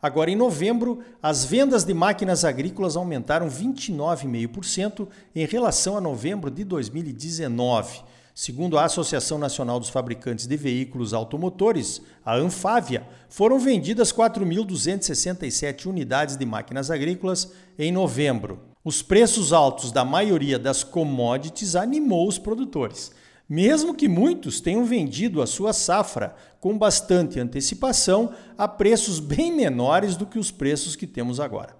Agora, em novembro, as vendas de máquinas agrícolas aumentaram 29,5% em relação a novembro de 2019. Segundo a Associação Nacional dos Fabricantes de Veículos Automotores, a Anfávia, foram vendidas 4.267 unidades de máquinas agrícolas em novembro. Os preços altos da maioria das commodities animou os produtores. Mesmo que muitos tenham vendido a sua safra com bastante antecipação a preços bem menores do que os preços que temos agora.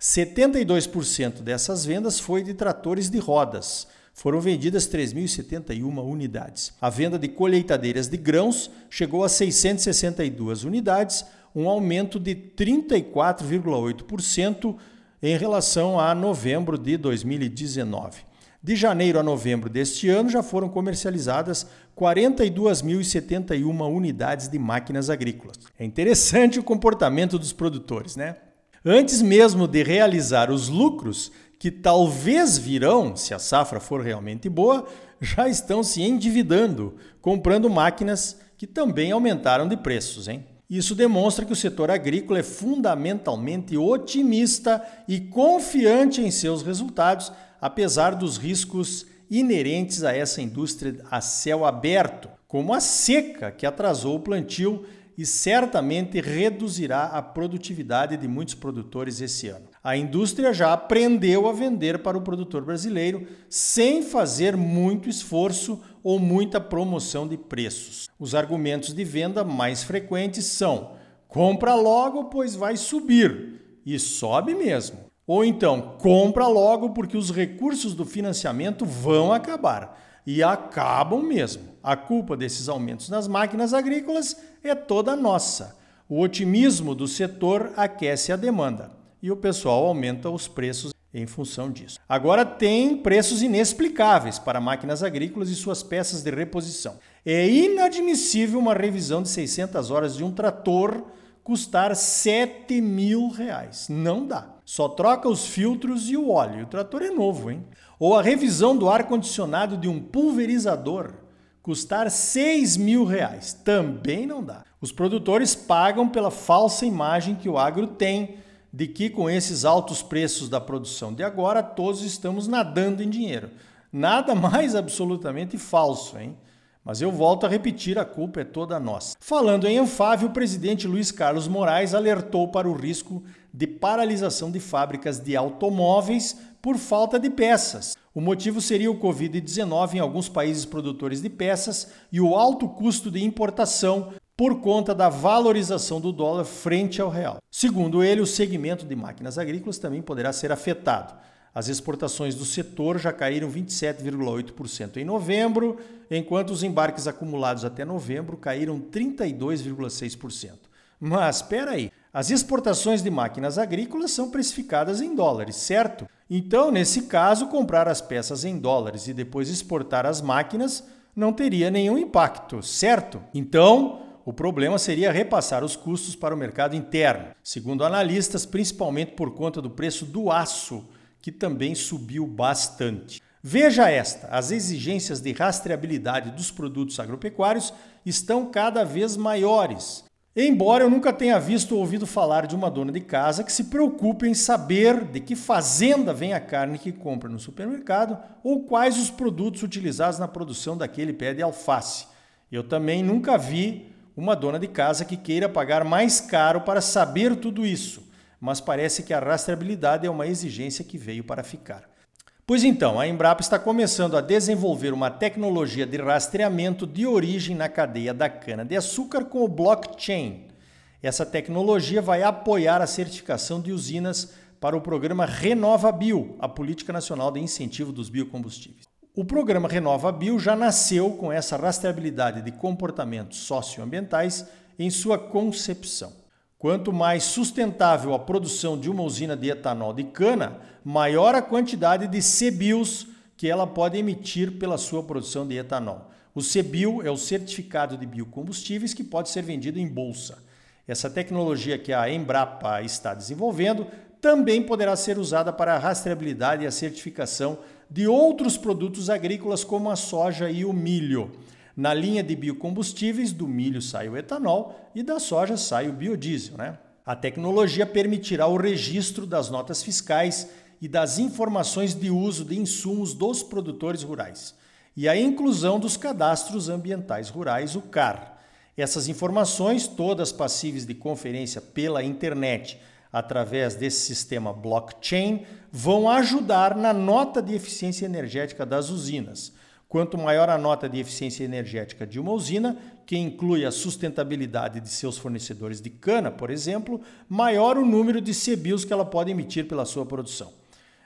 72% dessas vendas foi de tratores de rodas. Foram vendidas 3.071 unidades. A venda de colheitadeiras de grãos chegou a 662 unidades, um aumento de 34,8% em relação a novembro de 2019. De janeiro a novembro deste ano já foram comercializadas 42.071 unidades de máquinas agrícolas. É interessante o comportamento dos produtores, né? Antes mesmo de realizar os lucros, que talvez virão, se a safra for realmente boa, já estão se endividando, comprando máquinas que também aumentaram de preços, hein? Isso demonstra que o setor agrícola é fundamentalmente otimista e confiante em seus resultados, apesar dos riscos inerentes a essa indústria a céu aberto, como a seca que atrasou o plantio e certamente reduzirá a produtividade de muitos produtores esse ano. A indústria já aprendeu a vender para o produtor brasileiro sem fazer muito esforço ou muita promoção de preços. Os argumentos de venda mais frequentes são: compra logo, pois vai subir. E sobe mesmo. Ou então, compra logo porque os recursos do financiamento vão acabar. E acabam mesmo. A culpa desses aumentos nas máquinas agrícolas é toda nossa. O otimismo do setor aquece a demanda e o pessoal aumenta os preços em função disso. Agora tem preços inexplicáveis para máquinas agrícolas e suas peças de reposição. É inadmissível uma revisão de 600 horas de um trator custar 7 mil reais. Não dá. Só troca os filtros e o óleo. O trator é novo, hein? Ou a revisão do ar-condicionado de um pulverizador custar 6 mil reais. Também não dá. Os produtores pagam pela falsa imagem que o agro tem de que com esses altos preços da produção de agora todos estamos nadando em dinheiro. Nada mais absolutamente falso, hein? Mas eu volto a repetir, a culpa é toda nossa. Falando em Anfávio, o presidente Luiz Carlos Moraes alertou para o risco de paralisação de fábricas de automóveis por falta de peças. O motivo seria o Covid-19 em alguns países produtores de peças e o alto custo de importação por conta da valorização do dólar frente ao real. Segundo ele, o segmento de máquinas agrícolas também poderá ser afetado. As exportações do setor já caíram 27,8% em novembro, enquanto os embarques acumulados até novembro caíram 32,6%. Mas espera aí, as exportações de máquinas agrícolas são precificadas em dólares, certo? Então, nesse caso, comprar as peças em dólares e depois exportar as máquinas não teria nenhum impacto, certo? Então, o problema seria repassar os custos para o mercado interno, segundo analistas, principalmente por conta do preço do aço que também subiu bastante. Veja esta: as exigências de rastreabilidade dos produtos agropecuários estão cada vez maiores. Embora eu nunca tenha visto ou ouvido falar de uma dona de casa que se preocupe em saber de que fazenda vem a carne que compra no supermercado ou quais os produtos utilizados na produção daquele pé de alface. Eu também nunca vi uma dona de casa que queira pagar mais caro para saber tudo isso mas parece que a rastreabilidade é uma exigência que veio para ficar. Pois então, a Embrapa está começando a desenvolver uma tecnologia de rastreamento de origem na cadeia da cana-de-açúcar com o blockchain. Essa tecnologia vai apoiar a certificação de usinas para o programa Renova Bio, a Política Nacional de Incentivo dos Biocombustíveis. O programa Renova Bio já nasceu com essa rastreabilidade de comportamentos socioambientais em sua concepção. Quanto mais sustentável a produção de uma usina de etanol de cana, maior a quantidade de CBIOS que ela pode emitir pela sua produção de etanol. O CBIO é o certificado de biocombustíveis que pode ser vendido em bolsa. Essa tecnologia que a Embrapa está desenvolvendo também poderá ser usada para a rastreabilidade e a certificação de outros produtos agrícolas como a soja e o milho. Na linha de biocombustíveis, do milho sai o etanol e da soja sai o biodiesel. Né? A tecnologia permitirá o registro das notas fiscais e das informações de uso de insumos dos produtores rurais e a inclusão dos cadastros ambientais rurais, o CAR. Essas informações, todas passíveis de conferência pela internet através desse sistema blockchain, vão ajudar na nota de eficiência energética das usinas. Quanto maior a nota de eficiência energética de uma usina, que inclui a sustentabilidade de seus fornecedores de cana, por exemplo, maior o número de CBIOS que ela pode emitir pela sua produção.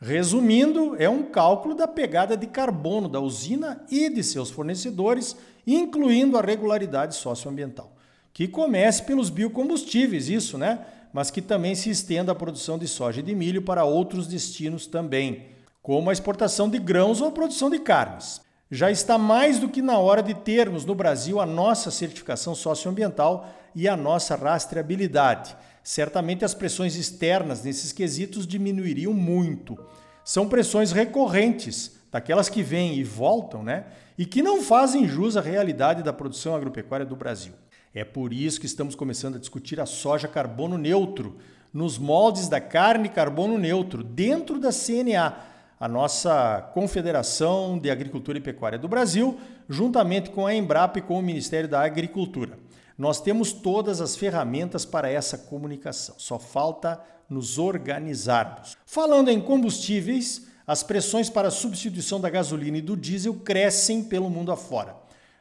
Resumindo, é um cálculo da pegada de carbono da usina e de seus fornecedores, incluindo a regularidade socioambiental. Que comece pelos biocombustíveis, isso, né? Mas que também se estenda a produção de soja e de milho para outros destinos também, como a exportação de grãos ou a produção de carnes. Já está mais do que na hora de termos no Brasil a nossa certificação socioambiental e a nossa rastreabilidade. Certamente as pressões externas nesses quesitos diminuiriam muito. São pressões recorrentes, daquelas que vêm e voltam, né? E que não fazem jus à realidade da produção agropecuária do Brasil. É por isso que estamos começando a discutir a soja carbono neutro, nos moldes da carne carbono neutro, dentro da CNA a nossa Confederação de Agricultura e Pecuária do Brasil, juntamente com a Embrapa e com o Ministério da Agricultura. Nós temos todas as ferramentas para essa comunicação, só falta nos organizarmos. Falando em combustíveis, as pressões para a substituição da gasolina e do diesel crescem pelo mundo afora.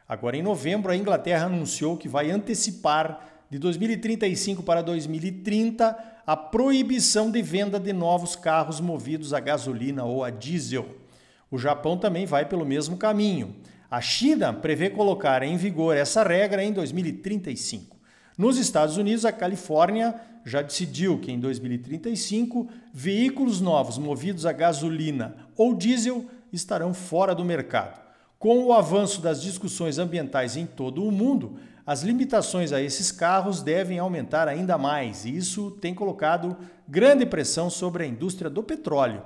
Agora, em novembro, a Inglaterra anunciou que vai antecipar de 2035 para 2030 a proibição de venda de novos carros movidos a gasolina ou a diesel. O Japão também vai pelo mesmo caminho. A China prevê colocar em vigor essa regra em 2035. Nos Estados Unidos, a Califórnia já decidiu que em 2035 veículos novos movidos a gasolina ou diesel estarão fora do mercado. Com o avanço das discussões ambientais em todo o mundo, as limitações a esses carros devem aumentar ainda mais, e isso tem colocado grande pressão sobre a indústria do petróleo.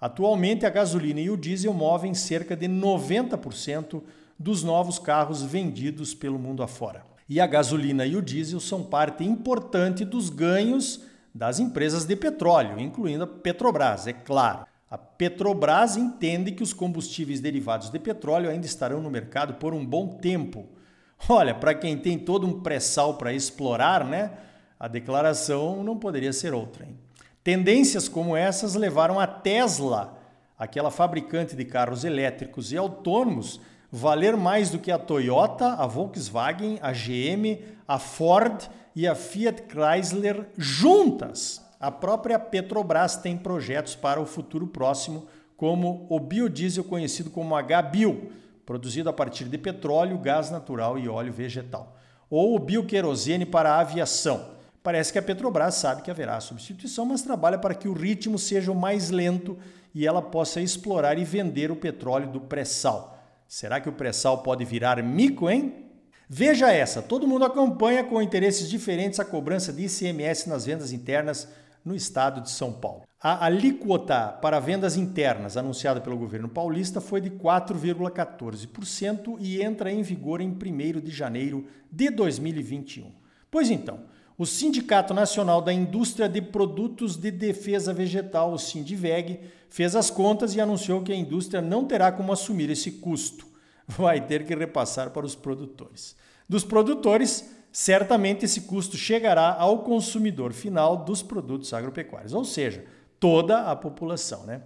Atualmente, a gasolina e o diesel movem cerca de 90% dos novos carros vendidos pelo mundo afora. E a gasolina e o diesel são parte importante dos ganhos das empresas de petróleo, incluindo a Petrobras, é claro. A Petrobras entende que os combustíveis derivados de petróleo ainda estarão no mercado por um bom tempo Olha, para quem tem todo um pré-sal para explorar, né? A declaração não poderia ser outra. Hein? Tendências como essas levaram a Tesla, aquela fabricante de carros elétricos e autônomos, valer mais do que a Toyota, a Volkswagen, a GM, a Ford e a Fiat Chrysler juntas. A própria Petrobras tem projetos para o futuro próximo, como o biodiesel conhecido como HBio, produzido a partir de petróleo, gás natural e óleo vegetal. Ou o bioquerosene para a aviação. Parece que a Petrobras sabe que haverá substituição, mas trabalha para que o ritmo seja o mais lento e ela possa explorar e vender o petróleo do pré-sal. Será que o pré-sal pode virar mico, hein? Veja essa: todo mundo acompanha com interesses diferentes a cobrança de ICMS nas vendas internas no estado de São Paulo. A alíquota para vendas internas anunciada pelo governo paulista foi de 4,14% e entra em vigor em 1 de janeiro de 2021. Pois então, o Sindicato Nacional da Indústria de Produtos de Defesa Vegetal, o Sindiveg, fez as contas e anunciou que a indústria não terá como assumir esse custo. Vai ter que repassar para os produtores. Dos produtores, certamente esse custo chegará ao consumidor final dos produtos agropecuários, ou seja, toda a população. Né?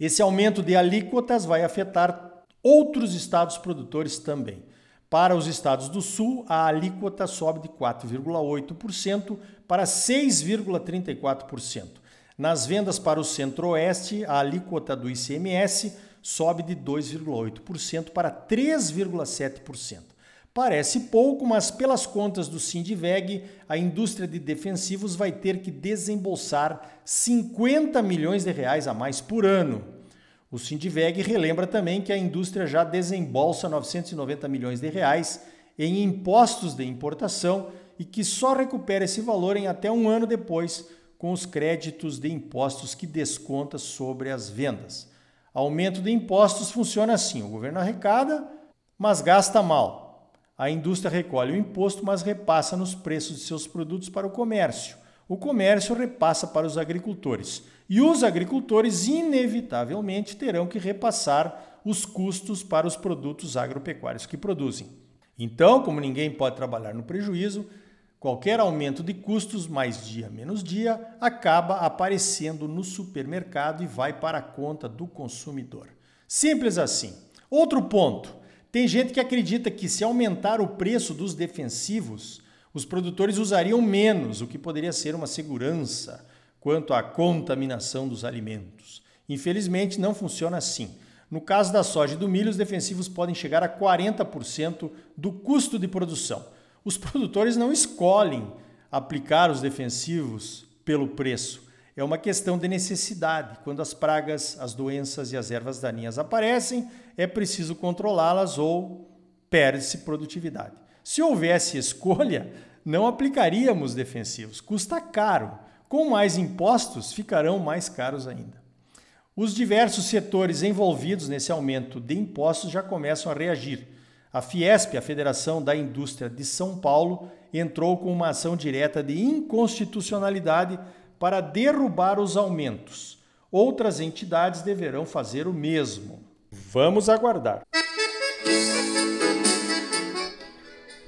Esse aumento de alíquotas vai afetar outros estados produtores também. Para os estados do Sul, a alíquota sobe de 4,8% para 6,34%. Nas vendas para o Centro-Oeste, a alíquota do ICMS sobe de 2,8% para 3,7%. Parece pouco, mas pelas contas do Sindiveg, a indústria de defensivos vai ter que desembolsar 50 milhões de reais a mais por ano. O Sindiveg relembra também que a indústria já desembolsa 990 milhões de reais em impostos de importação e que só recupera esse valor em até um ano depois com os créditos de impostos que desconta sobre as vendas. Aumento de impostos funciona assim: o governo arrecada, mas gasta mal. A indústria recolhe o imposto, mas repassa nos preços de seus produtos para o comércio. O comércio repassa para os agricultores. E os agricultores, inevitavelmente, terão que repassar os custos para os produtos agropecuários que produzem. Então, como ninguém pode trabalhar no prejuízo, qualquer aumento de custos, mais dia menos dia, acaba aparecendo no supermercado e vai para a conta do consumidor. Simples assim. Outro ponto: tem gente que acredita que se aumentar o preço dos defensivos, os produtores usariam menos, o que poderia ser uma segurança quanto à contaminação dos alimentos. Infelizmente, não funciona assim. No caso da soja e do milho, os defensivos podem chegar a 40% do custo de produção. Os produtores não escolhem aplicar os defensivos pelo preço. É uma questão de necessidade. Quando as pragas, as doenças e as ervas daninhas aparecem, é preciso controlá-las ou perde-se produtividade. Se houvesse escolha, não aplicaríamos defensivos. Custa caro. Com mais impostos, ficarão mais caros ainda. Os diversos setores envolvidos nesse aumento de impostos já começam a reagir. A Fiesp, a Federação da Indústria de São Paulo, entrou com uma ação direta de inconstitucionalidade para derrubar os aumentos. Outras entidades deverão fazer o mesmo. Vamos aguardar.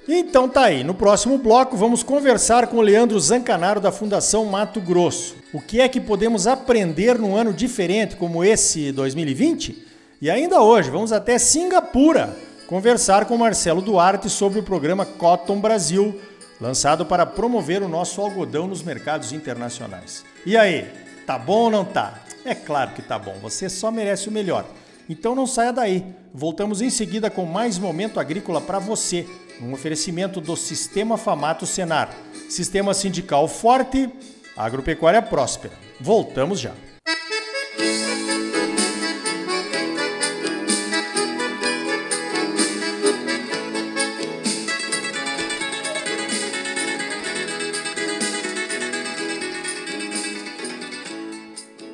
Então tá aí, no próximo bloco vamos conversar com o Leandro Zancanaro da Fundação Mato Grosso. O que é que podemos aprender num ano diferente como esse 2020? E ainda hoje vamos até Singapura conversar com Marcelo Duarte sobre o programa Cotton Brasil, lançado para promover o nosso algodão nos mercados internacionais. E aí, tá bom ou não tá? É claro que tá bom, você só merece o melhor. Então não saia daí. Voltamos em seguida com mais momento agrícola para você um oferecimento do Sistema Famato Senar. Sistema sindical forte, agropecuária próspera. Voltamos já.